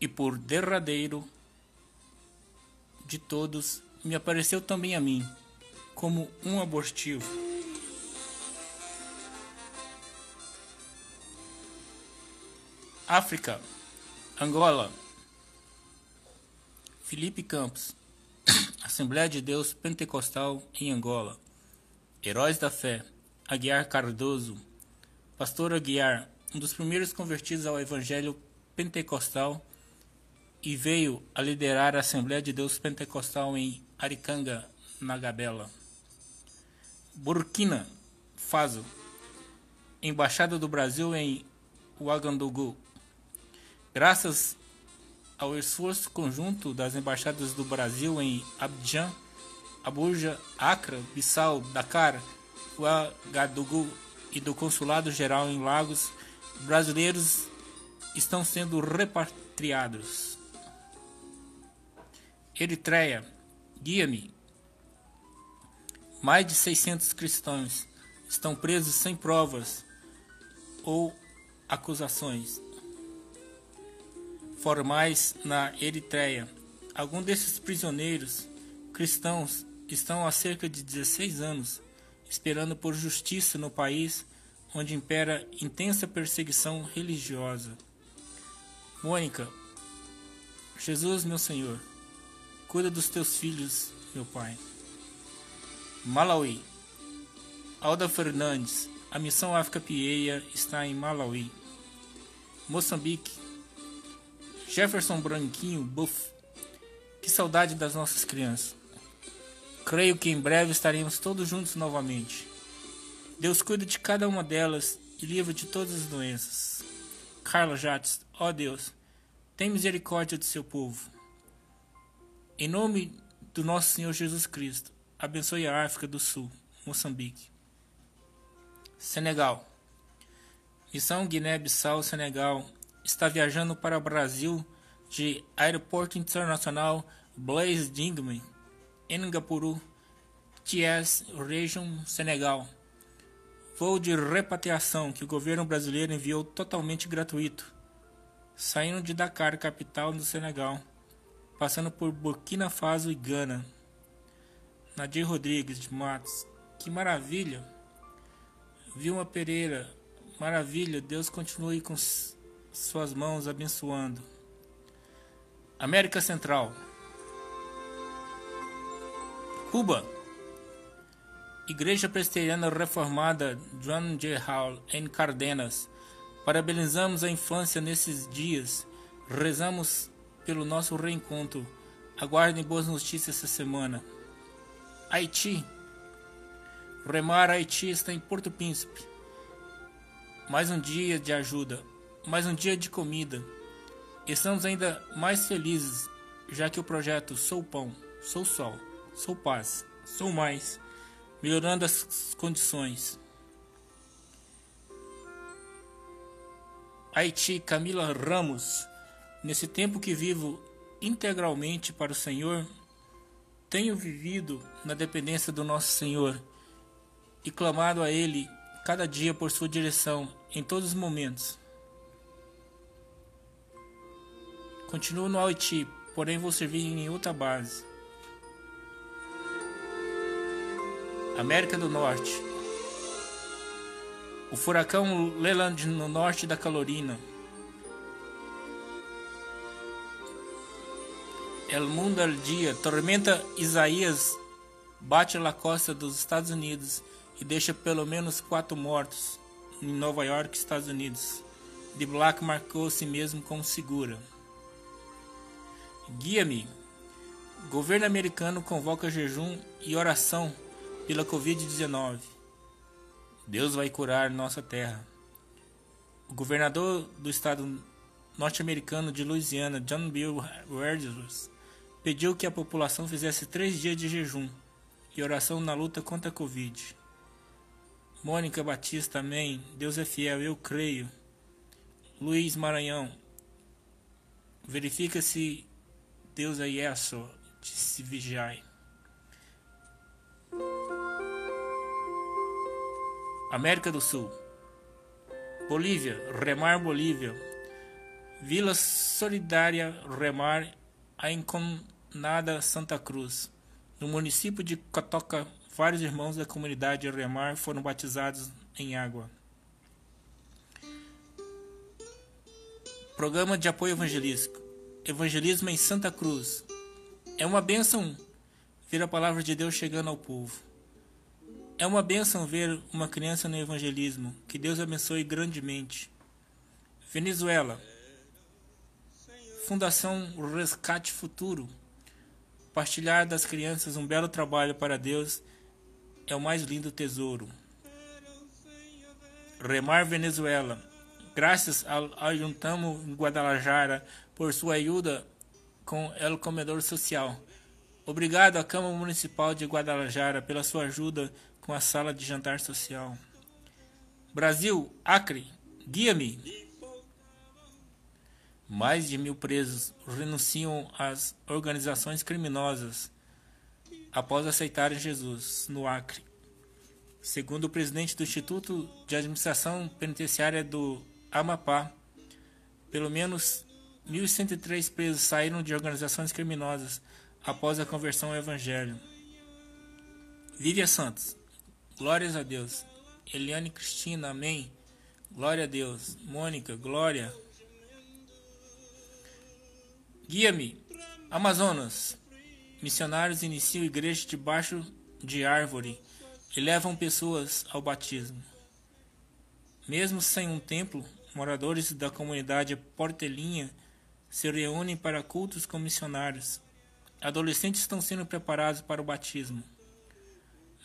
E por derradeiro de todos, me apareceu também a mim, como um abortivo. África, Angola, Felipe Campos, Assembleia de Deus Pentecostal em Angola, Heróis da Fé, Aguiar Cardoso, Pastor Aguiar, um dos primeiros convertidos ao Evangelho Pentecostal e veio a liderar a Assembleia de Deus Pentecostal em Aricanga, na Gabela. Burkina Faso, Embaixada do Brasil em Ouagadougou. Graças ao esforço conjunto das embaixadas do Brasil em Abidjan, Abuja, Accra, Bissau, Dakar, Ouagadougou e do Consulado Geral em Lagos, brasileiros estão sendo repatriados. Eritreia, guia-me. Mais de 600 cristãos estão presos sem provas ou acusações formais na Eritreia. Alguns desses prisioneiros cristãos estão há cerca de 16 anos esperando por justiça no país onde impera intensa perseguição religiosa. Mônica, Jesus, meu Senhor, cuida dos teus filhos, meu Pai. Malawi, Alda Fernandes, a missão África Pieia está em Malawi. Moçambique, Jefferson Branquinho Buff. Que saudade das nossas crianças. Creio que em breve estaremos todos juntos novamente. Deus cuida de cada uma delas e livra de todas as doenças. Carla Jates, ó Deus, tem misericórdia do seu povo. Em nome do nosso Senhor Jesus Cristo, abençoe a África do Sul, Moçambique. Senegal. Missão Guiné-Bissau, Senegal, está viajando para o Brasil de Aeroporto Internacional Blaise Dingman, Ngapuru, Thiès, Region, Senegal. Voo de repatriação que o governo brasileiro enviou totalmente gratuito, saindo de Dakar, capital do Senegal, passando por Burkina Faso e Gana. Nadir Rodrigues de Matos, que maravilha! Vilma Pereira, maravilha, Deus continue com suas mãos abençoando. América Central. Cuba. Igreja Presbiteriana Reformada John J. Hall em Cardenas. Parabenizamos a infância nesses dias. Rezamos pelo nosso reencontro. Aguardem boas notícias essa semana. Haiti. Remar Haiti está em Porto Príncipe. Mais um dia de ajuda mais um dia de comida. Estamos ainda mais felizes, já que o projeto Sou Pão, Sou Sol, Sou Paz, Sou Mais, melhorando as condições. Haiti, Camila Ramos, nesse tempo que vivo integralmente para o Senhor, tenho vivido na dependência do nosso Senhor e clamado a Ele cada dia por sua direção em todos os momentos. Continuo no Haiti, porém vou servir em outra base. América do Norte. O furacão Leland no norte da Carolina. El Mundo al Dia. Tormenta Isaías bate na costa dos Estados Unidos e deixa pelo menos quatro mortos em Nova York, Estados Unidos. De Black marcou si mesmo como segura. Guia-me. Governo americano convoca jejum e oração pela Covid-19. Deus vai curar nossa terra. O governador do estado norte-americano de Louisiana, John Bill Edwards, pediu que a população fizesse três dias de jejum e oração na luta contra a Covid. Mônica Batista, amém. Deus é fiel, eu creio. Luiz Maranhão, verifica se Deus é isso, se vigiai. América do Sul. Bolívia, Remar Bolívia. Vila Solidária Remar, a Enconada Santa Cruz. No município de Cotoca, vários irmãos da comunidade Remar foram batizados em água. Programa de apoio evangelístico. Evangelismo em Santa Cruz. É uma bênção ver a palavra de Deus chegando ao povo. É uma bênção ver uma criança no evangelismo. Que Deus abençoe grandemente. Venezuela. Fundação Rescate Futuro. Partilhar das crianças um belo trabalho para Deus é o mais lindo tesouro. Remar Venezuela. Graças ao Ajuntamo em Guadalajara por sua ajuda com o comedor social. Obrigado à Câmara Municipal de Guadalajara pela sua ajuda com a sala de jantar social. Brasil, Acre, guia-me. Mais de mil presos renunciam às organizações criminosas após aceitarem Jesus no Acre. Segundo o presidente do Instituto de Administração Penitenciária do Amapá, pelo menos 1.103 presos saíram de organizações criminosas após a conversão ao Evangelho. Lívia Santos, glórias a Deus. Eliane Cristina, amém. Glória a Deus. Mônica, glória. Guia-me. Amazonas. Missionários iniciam igreja debaixo de árvore e levam pessoas ao batismo. Mesmo sem um templo, moradores da comunidade Portelinha se reúnem para cultos com missionários. Adolescentes estão sendo preparados para o batismo.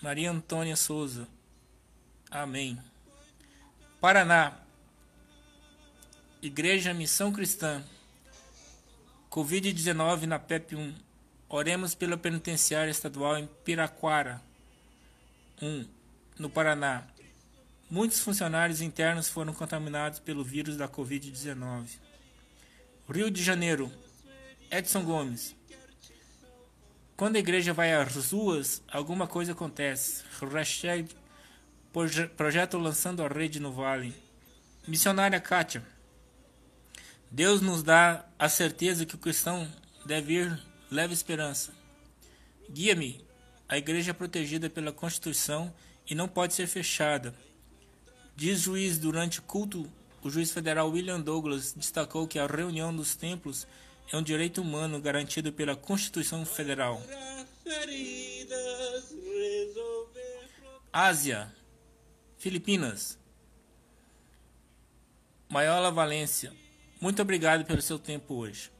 Maria Antônia Souza. Amém. Paraná. Igreja Missão Cristã. Covid-19 na PEP 1. Oremos pela penitenciária estadual em Piraquara. 1. No Paraná. Muitos funcionários internos foram contaminados pelo vírus da Covid-19. Rio de Janeiro. Edson Gomes. Quando a igreja vai às ruas, alguma coisa acontece. Hashtag projeto lançando a rede no vale. Missionária Kátia. Deus nos dá a certeza que o cristão deve ir leve esperança. Guia-me. A igreja é protegida pela Constituição e não pode ser fechada. Diz juiz durante o culto, o juiz federal William Douglas destacou que a reunião dos templos é um direito humano garantido pela Constituição Federal. Ásia, Filipinas. Maiola Valência, muito obrigado pelo seu tempo hoje.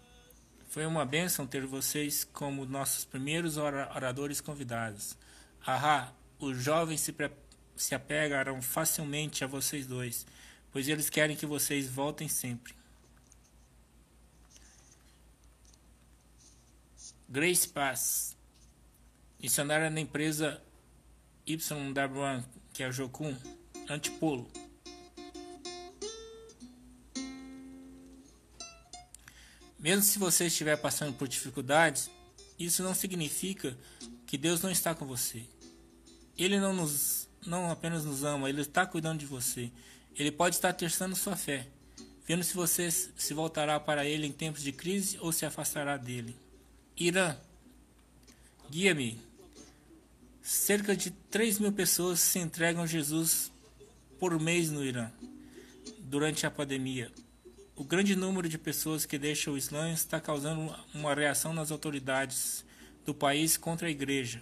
Foi uma bênção ter vocês como nossos primeiros oradores convidados. Ahá, os jovens se, se facilmente a vocês dois, pois eles querem que vocês voltem sempre. Grace Pass, missionária na empresa YW1, que é a Jocum, Antipolo. Mesmo se você estiver passando por dificuldades, isso não significa que Deus não está com você. Ele não nos não apenas nos ama, ele está cuidando de você. Ele pode estar testando sua fé, vendo se você se voltará para ele em tempos de crise ou se afastará dele. Irã. Guia-me. Cerca de 3 mil pessoas se entregam a Jesus por mês no Irã durante a pandemia. O grande número de pessoas que deixam o Islã está causando uma reação nas autoridades do país contra a igreja.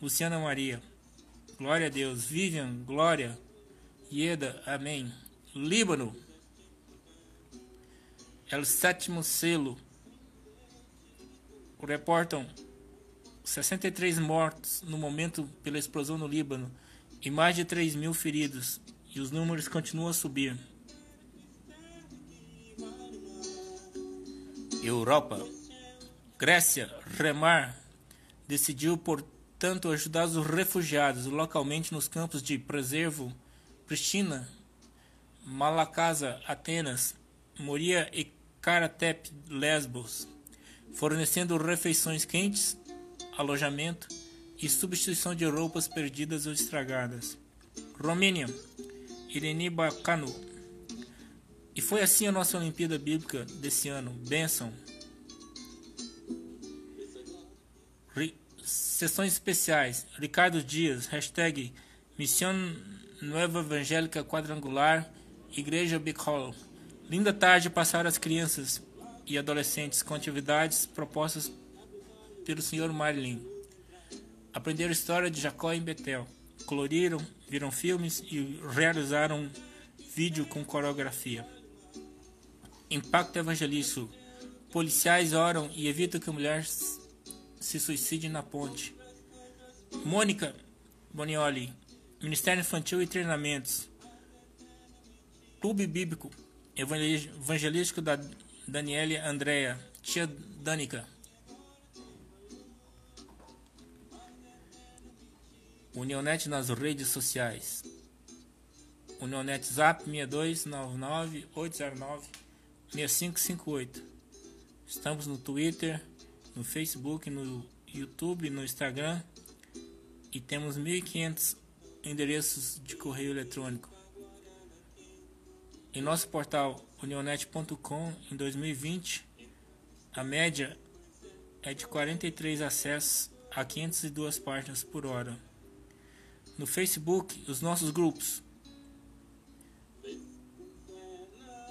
Luciana Maria. Glória a Deus. Vivian, glória. Ieda, amém. Líbano. É o sétimo selo reportam 63 mortos no momento pela explosão no Líbano e mais de 3 mil feridos, e os números continuam a subir. Europa. Grécia, Remar, decidiu, portanto, ajudar os refugiados localmente nos campos de Preservo, Pristina, Malacasa, Atenas, Moria e Karatep, Lesbos fornecendo refeições quentes, alojamento e substituição de roupas perdidas ou estragadas. Romênia, Irene Bacano. E foi assim a nossa Olimpíada Bíblica desse ano. Benção. Sessões especiais. Ricardo Dias, hashtag Missão Nueva Evangélica Quadrangular, Igreja Big Hall. Linda tarde passaram as crianças e adolescentes com atividades propostas pelo Sr. Marilyn. Aprenderam história de Jacó em Betel. Coloriram, viram filmes e realizaram vídeo com coreografia. Impacto evangelístico. Policiais oram e evitam que mulher se suicide na ponte. Mônica Bonioli, Ministério Infantil e Treinamentos. Clube Bíblico Evangelístico da Daniele Andrea, tia Danica. Unionet nas redes sociais. Unionet Zap 6299 809 6558. Estamos no Twitter, no Facebook, no YouTube, no Instagram e temos 1500 endereços de correio eletrônico. Em nosso portal unionet.com em 2020, a média é de 43 acessos a 502 páginas por hora. No Facebook, os nossos grupos.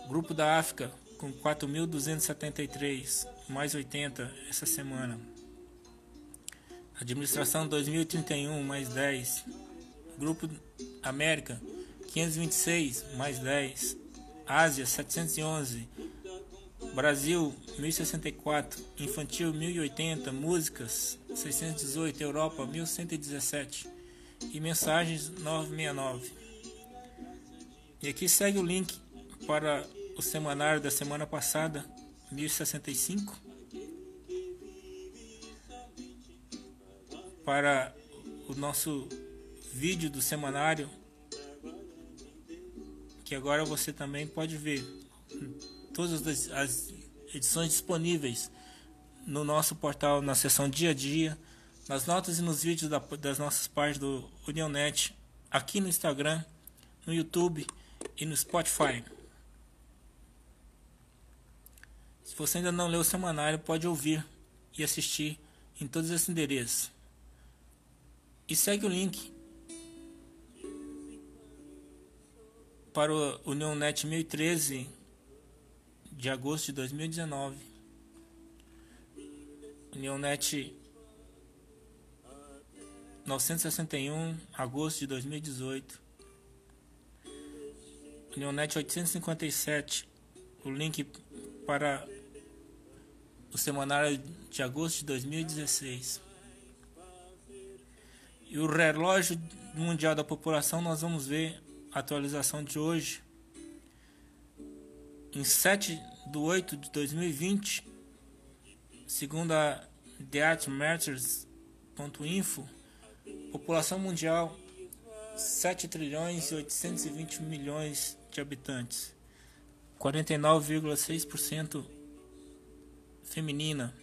Grupo da África, com 4.273, mais 80 essa semana. Administração 2031, mais 10. Grupo América 526, mais 10. Ásia 711. Brasil 1064, Infantil 1080, Músicas 618, Europa 1117 e Mensagens 969. E aqui segue o link para o semanário da semana passada, 1065, para o nosso vídeo do semanário, que agora você também pode ver todas as edições disponíveis no nosso portal, na seção dia a dia, nas notas e nos vídeos da, das nossas páginas do Unionet, aqui no Instagram, no YouTube e no Spotify. Se você ainda não leu o semanário, pode ouvir e assistir em todos esses endereços. E segue o link para o Unionet 1013 de agosto de 2019. Unionet 961 agosto de 2018. Unionet 857 o link para o semanário de agosto de 2016. E o relógio mundial da população, nós vamos ver a atualização de hoje. Em 7 de 8 de 2020, segundo a TheArtMatters.info, população mundial 7 trilhões e 820 milhões de habitantes, 49,6% feminina.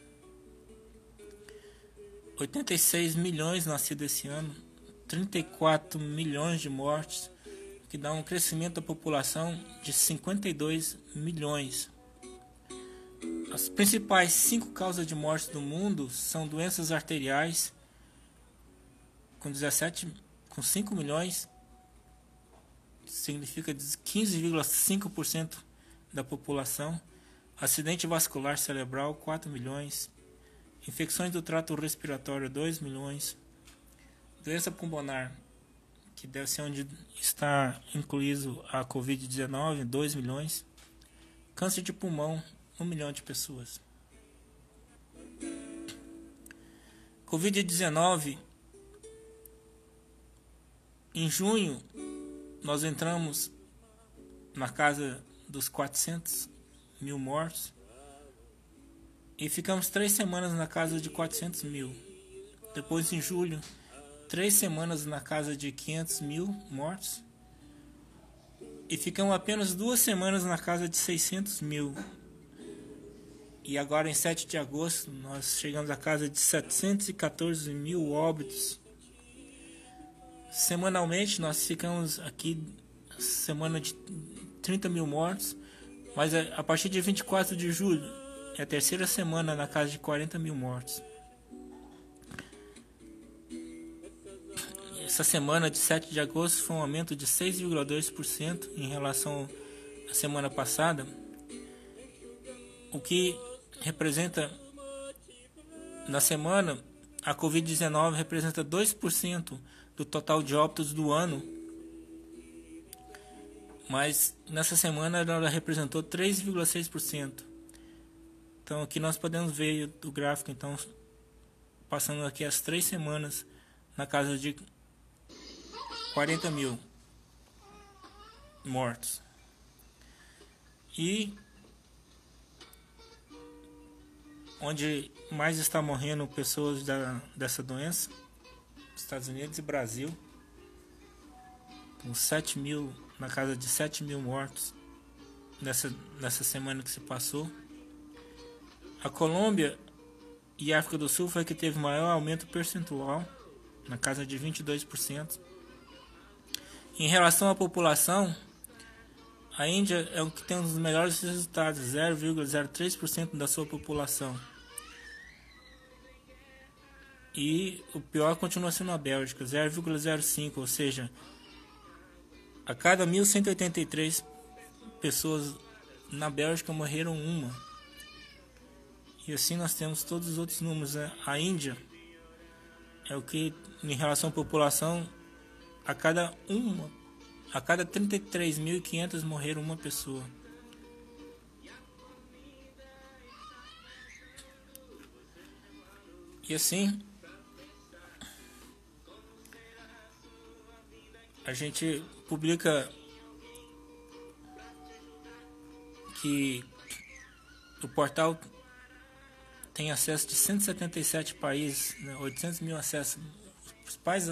86 milhões nascidos esse ano, 34 milhões de mortes, que dá um crescimento da população de 52 milhões. As principais cinco causas de morte do mundo são doenças arteriais, com 17, com 5 milhões, significa 15,5% da população Acidente vascular cerebral 4 milhões. Infecções do trato respiratório 2 milhões. Doença pulmonar, que deve ser onde está incluído a Covid-19, 2 milhões. Câncer de pulmão, 1 milhão de pessoas. Covid-19, em junho, nós entramos na casa dos 400 mil mortos. E ficamos três semanas na casa de 400 mil. Depois, em julho, três semanas na casa de 500 mil mortos. E ficamos apenas duas semanas na casa de 600 mil. E agora, em 7 de agosto, nós chegamos à casa de 714 mil óbitos. Semanalmente, nós ficamos aqui, semana de 30 mil mortos Mas é, a partir de 24 de julho é a terceira semana na casa de 40 mil mortos. Essa semana de 7 de agosto foi um aumento de 6,2% em relação à semana passada, o que representa na semana a Covid-19 representa 2% do total de óbitos do ano, mas nessa semana ela representou 3,6%. Então aqui nós podemos ver o gráfico, então passando aqui as três semanas na casa de 40 mil mortos. E onde mais está morrendo pessoas da, dessa doença, Estados Unidos e Brasil, com 7 mil, na casa de 7 mil mortos nessa, nessa semana que se passou. A Colômbia e a África do Sul foi que teve maior aumento percentual, na casa de 22%. Em relação à população, a Índia é o que tem um dos melhores resultados, 0,03% da sua população. E o pior continua sendo a Bélgica, 0,05, ou seja, a cada 1.183 pessoas na Bélgica morreram uma. E assim nós temos todos os outros números. Né? A Índia é o que, em relação à população, a cada uma a cada 33.500 morreram uma pessoa. E assim, a gente publica que o portal tem acesso de 177 países, né, 800 mil acessos. Os pais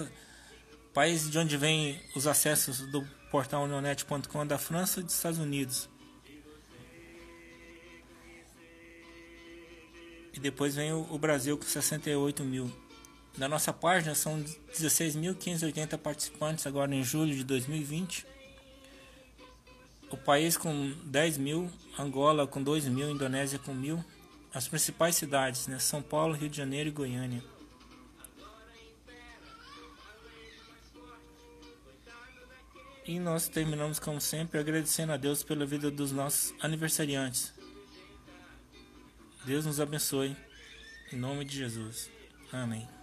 país de onde vem os acessos do portal neonet.com é da França e dos Estados Unidos. E depois vem o Brasil com 68 mil. Na nossa página são 16.580 participantes agora em julho de 2020. O país com 10 mil, Angola com 2 mil, Indonésia com mil. As principais cidades, né? São Paulo, Rio de Janeiro e Goiânia. E nós terminamos, como sempre, agradecendo a Deus pela vida dos nossos aniversariantes. Deus nos abençoe. Em nome de Jesus. Amém.